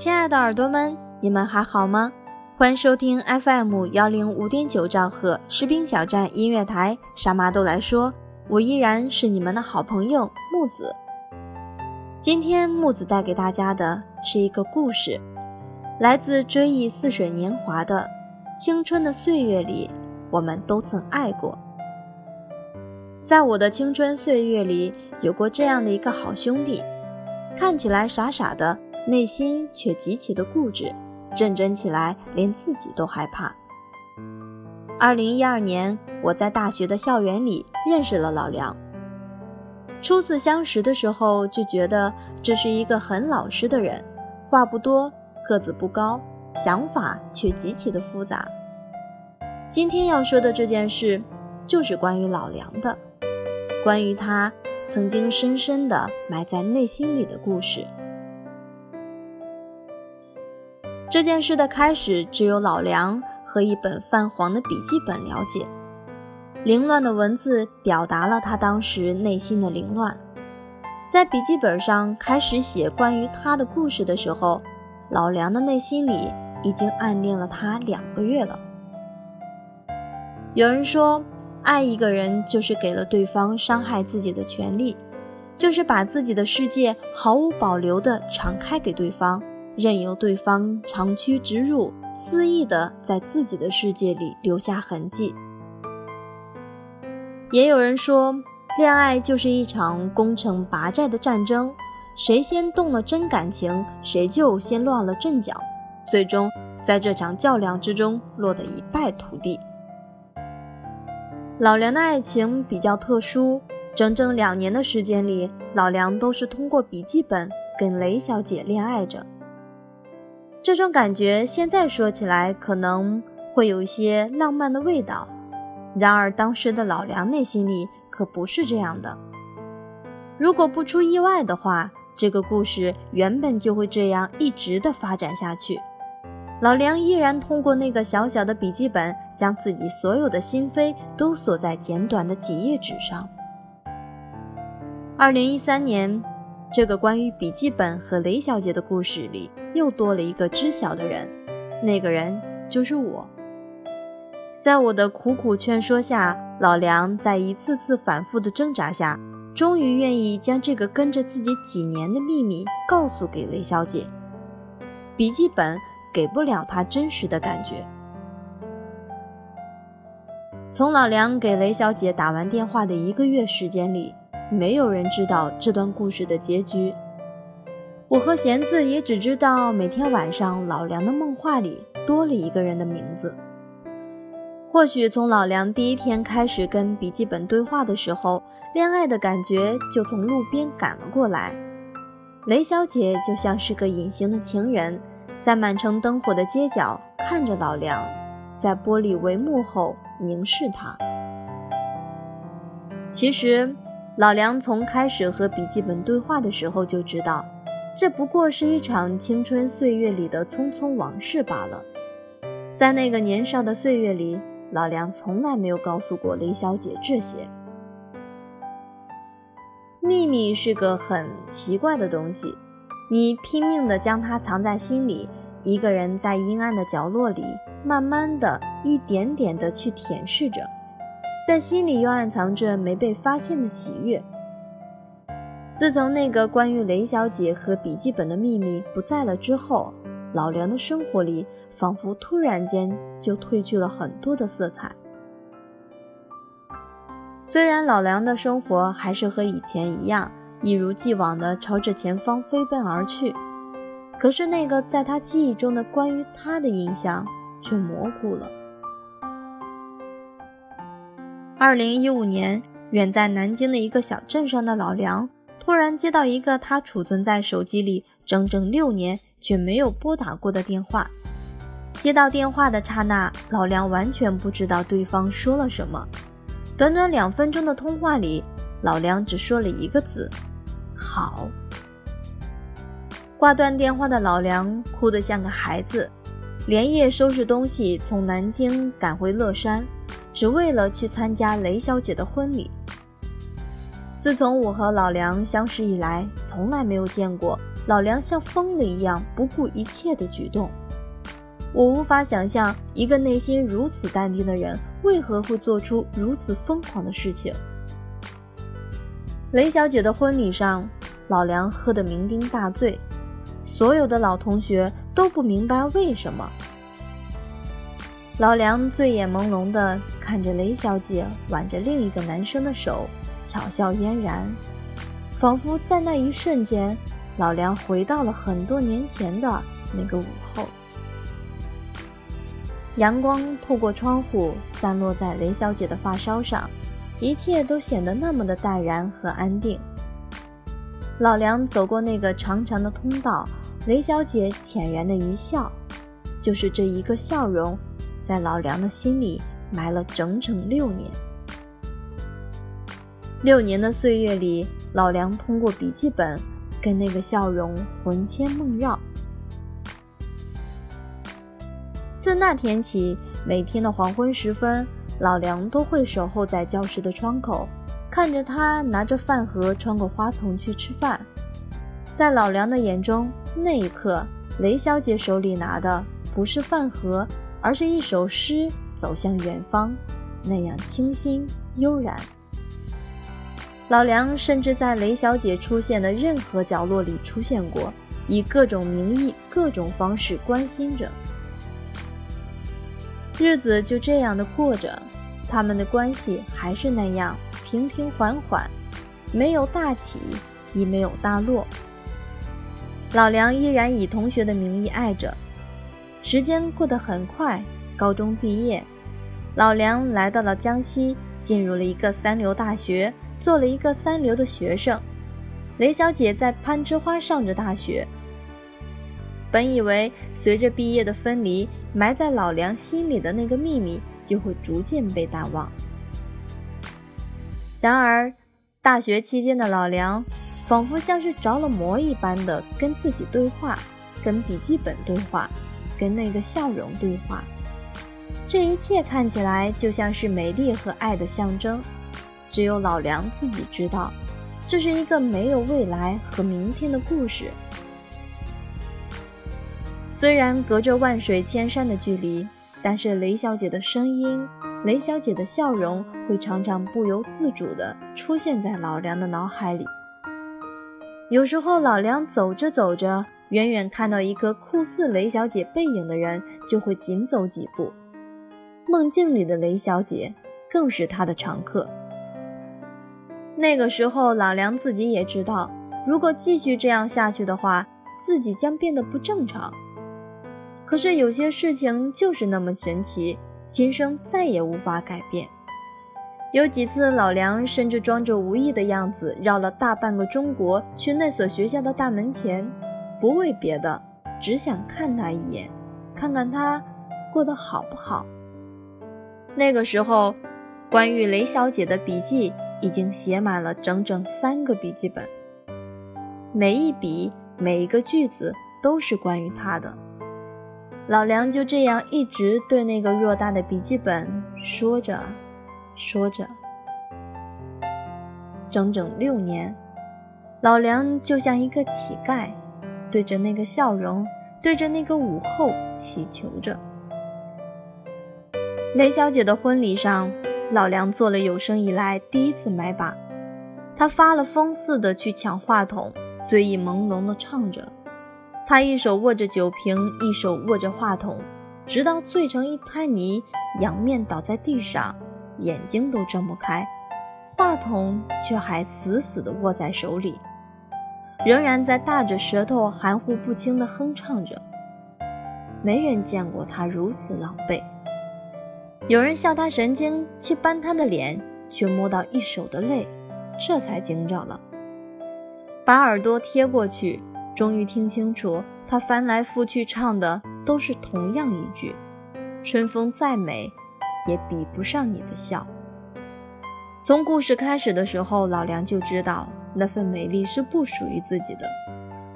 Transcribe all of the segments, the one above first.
亲爱的耳朵们，你们还好吗？欢迎收听 FM 幺零五点九兆赫士兵小站音乐台，傻妈都来说。我依然是你们的好朋友木子。今天木子带给大家的是一个故事，来自追忆似水年华的青春的岁月里，我们都曾爱过。在我的青春岁月里，有过这样的一个好兄弟，看起来傻傻的，内心却极其的固执，认真起来连自己都害怕。二零一二年。我在大学的校园里认识了老梁。初次相识的时候，就觉得这是一个很老实的人，话不多，个子不高，想法却极其的复杂。今天要说的这件事，就是关于老梁的，关于他曾经深深的埋在内心里的故事。这件事的开始，只有老梁和一本泛黄的笔记本了解。凌乱的文字表达了他当时内心的凌乱。在笔记本上开始写关于他的故事的时候，老梁的内心里已经暗恋了他两个月了。有人说，爱一个人就是给了对方伤害自己的权利，就是把自己的世界毫无保留地敞开给对方，任由对方长驱直入，肆意地在自己的世界里留下痕迹。也有人说，恋爱就是一场攻城拔寨的战争，谁先动了真感情，谁就先乱了阵脚，最终在这场较量之中落得一败涂地。老梁的爱情比较特殊，整整两年的时间里，老梁都是通过笔记本跟雷小姐恋爱着。这种感觉现在说起来可能会有一些浪漫的味道。然而，当时的老梁内心里可不是这样的。如果不出意外的话，这个故事原本就会这样一直的发展下去。老梁依然通过那个小小的笔记本，将自己所有的心扉都锁在简短的几页纸上。二零一三年，这个关于笔记本和雷小姐的故事里，又多了一个知晓的人，那个人就是我。在我的苦苦劝说下，老梁在一次次反复的挣扎下，终于愿意将这个跟着自己几年的秘密告诉给雷小姐。笔记本给不了他真实的感觉。从老梁给雷小姐打完电话的一个月时间里，没有人知道这段故事的结局。我和弦子也只知道，每天晚上老梁的梦话里多了一个人的名字。或许从老梁第一天开始跟笔记本对话的时候，恋爱的感觉就从路边赶了过来。雷小姐就像是个隐形的情人，在满城灯火的街角看着老梁，在玻璃帷幕后凝视他。其实，老梁从开始和笔记本对话的时候就知道，这不过是一场青春岁月里的匆匆往事罢了。在那个年少的岁月里。老梁从来没有告诉过雷小姐这些秘密，是个很奇怪的东西。你拼命地将它藏在心里，一个人在阴暗的角落里慢慢的一点点的去舔舐着，在心里又暗藏着没被发现的喜悦。自从那个关于雷小姐和笔记本的秘密不在了之后，老梁的生活里仿佛突然间就褪去了很多的色彩。虽然老梁的生活还是和以前一样，一如既往的朝着前方飞奔而去，可是那个在他记忆中的关于他的印象却模糊了。二零一五年，远在南京的一个小镇上的老梁。突然接到一个他储存在手机里整整六年却没有拨打过的电话。接到电话的刹那，老梁完全不知道对方说了什么。短短两分钟的通话里，老梁只说了一个字：“好。”挂断电话的老梁哭得像个孩子，连夜收拾东西从南京赶回乐山，只为了去参加雷小姐的婚礼。自从我和老梁相识以来，从来没有见过老梁像疯了一样不顾一切的举动。我无法想象一个内心如此淡定的人为何会做出如此疯狂的事情。雷小姐的婚礼上，老梁喝得酩酊大醉，所有的老同学都不明白为什么。老梁醉眼朦胧地看着雷小姐挽着另一个男生的手。巧笑嫣然，仿佛在那一瞬间，老梁回到了很多年前的那个午后。阳光透过窗户散落在雷小姐的发梢上，一切都显得那么的淡然和安定。老梁走过那个长长的通道，雷小姐浅然的一笑，就是这一个笑容，在老梁的心里埋了整整六年。六年的岁月里，老梁通过笔记本跟那个笑容魂牵梦绕。自那天起，每天的黄昏时分，老梁都会守候在教室的窗口，看着他拿着饭盒穿过花丛去吃饭。在老梁的眼中，那一刻，雷小姐手里拿的不是饭盒，而是一首诗，走向远方，那样清新悠然。老梁甚至在雷小姐出现的任何角落里出现过，以各种名义、各种方式关心着。日子就这样的过着，他们的关系还是那样平平缓缓，没有大起，亦没有大落。老梁依然以同学的名义爱着。时间过得很快，高中毕业，老梁来到了江西，进入了一个三流大学。做了一个三流的学生，雷小姐在攀枝花上着大学。本以为随着毕业的分离，埋在老梁心里的那个秘密就会逐渐被淡忘。然而，大学期间的老梁，仿佛像是着了魔一般的跟自己对话，跟笔记本对话，跟那个笑容对话。这一切看起来就像是美丽和爱的象征。只有老梁自己知道，这是一个没有未来和明天的故事。虽然隔着万水千山的距离，但是雷小姐的声音、雷小姐的笑容会常常不由自主地出现在老梁的脑海里。有时候，老梁走着走着，远远看到一个酷似雷小姐背影的人，就会紧走几步。梦境里的雷小姐更是他的常客。那个时候，老梁自己也知道，如果继续这样下去的话，自己将变得不正常。可是有些事情就是那么神奇，今生再也无法改变。有几次，老梁甚至装着无意的样子，绕了大半个中国去那所学校的大门前，不为别的，只想看他一眼，看看他过得好不好。那个时候，关于雷小姐的笔记。已经写满了整整三个笔记本，每一笔、每一个句子都是关于她的。老梁就这样一直对那个偌大的笔记本说着，说着，整整六年，老梁就像一个乞丐，对着那个笑容，对着那个午后祈求着，雷小姐的婚礼上，老梁做了有生以来第一次买把，他发了疯似的去抢话筒，醉意朦胧的唱着。他一手握着酒瓶，一手握着话筒，直到醉成一滩泥，仰面倒在地上，眼睛都睁不开，话筒却还死死地握在手里，仍然在大着舌头含糊不清地哼唱着。没人见过他如此狼狈。有人笑他神经，去扳他的脸，却摸到一手的泪，这才惊着了。把耳朵贴过去，终于听清楚，他翻来覆去唱的都是同样一句：“春风再美，也比不上你的笑。”从故事开始的时候，老梁就知道那份美丽是不属于自己的，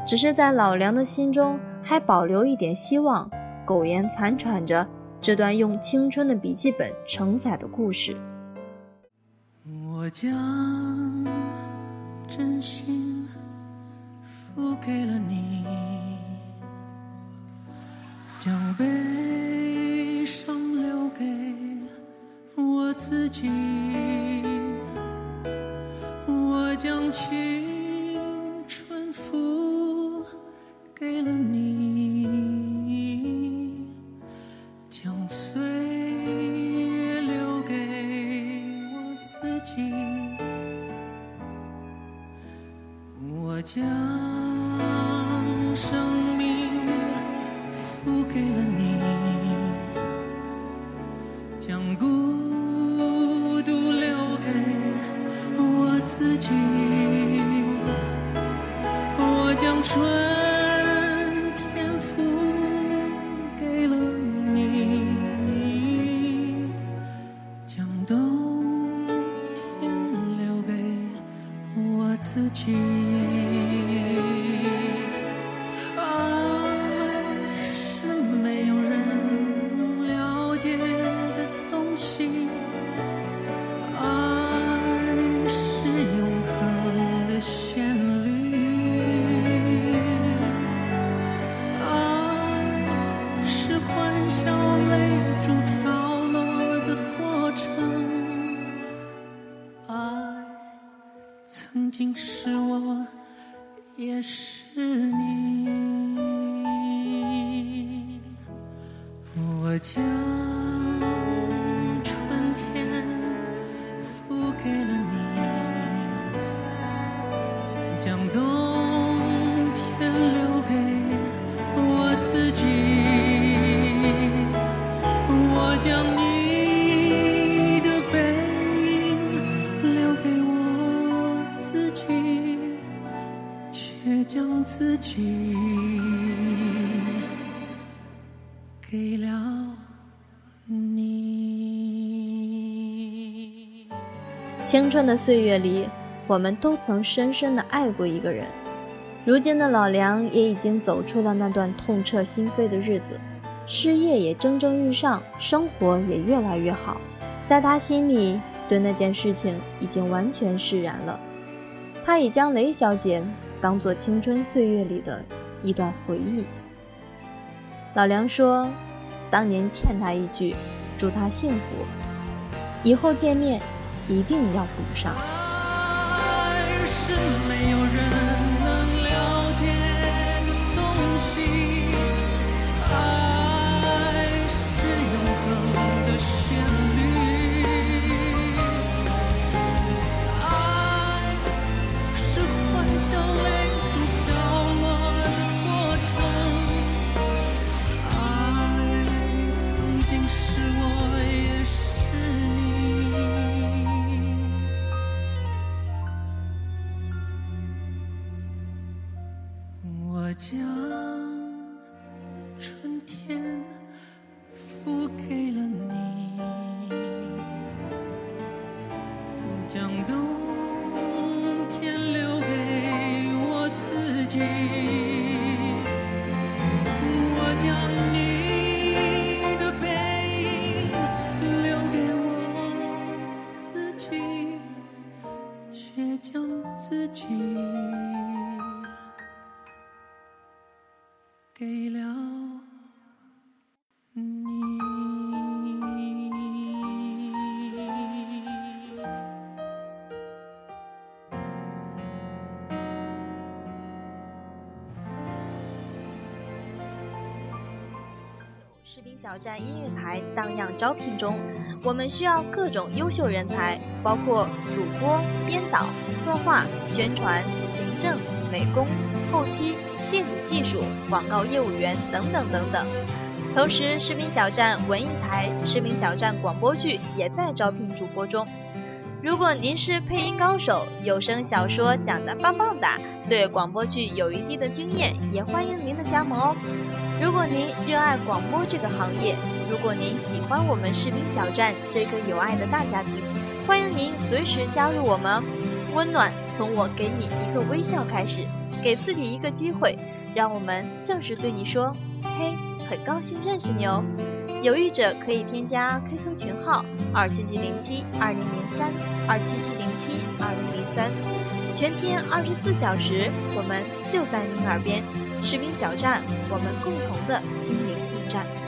只是在老梁的心中还保留一点希望，苟延残喘着。这段用青春的笔记本承载的故事，我将真心付给了你，将悲伤留给我自己，青春付给了你将岁月留给我自己。我将生命付给了你将故自己，我将春。家。给了你。青春的岁月里，我们都曾深深的爱过一个人。如今的老梁也已经走出了那段痛彻心扉的日子，事业也蒸蒸日上，生活也越来越好。在他心里，对那件事情已经完全释然了。他已将雷小姐当做青春岁月里的一段回忆。老梁说，当年欠他一句，祝他幸福，以后见面。一定要补上。小站音乐台荡漾招聘中，我们需要各种优秀人才，包括主播、编导、策划、宣传、行政、美工、后期、电子技术、广告业务员等等等等。同时，视频小站文艺台、视频小站广播剧也在招聘主播中。如果您是配音高手，有声小说讲得棒棒哒，对广播剧有一定的经验，也欢迎您的加盟哦。如果您热爱广播这个行业，如果您喜欢我们士兵小站这个有爱的大家庭，欢迎您随时加入我们。温暖从我给你一个微笑开始，给自己一个机会，让我们正式对你说：嘿，很高兴认识你哦。犹豫者可以添加 QQ 群号二七七零七二零零三二七七零七二零零三，全天二十四小时，我们就在您耳边。士兵小站，我们共同的心灵驿站。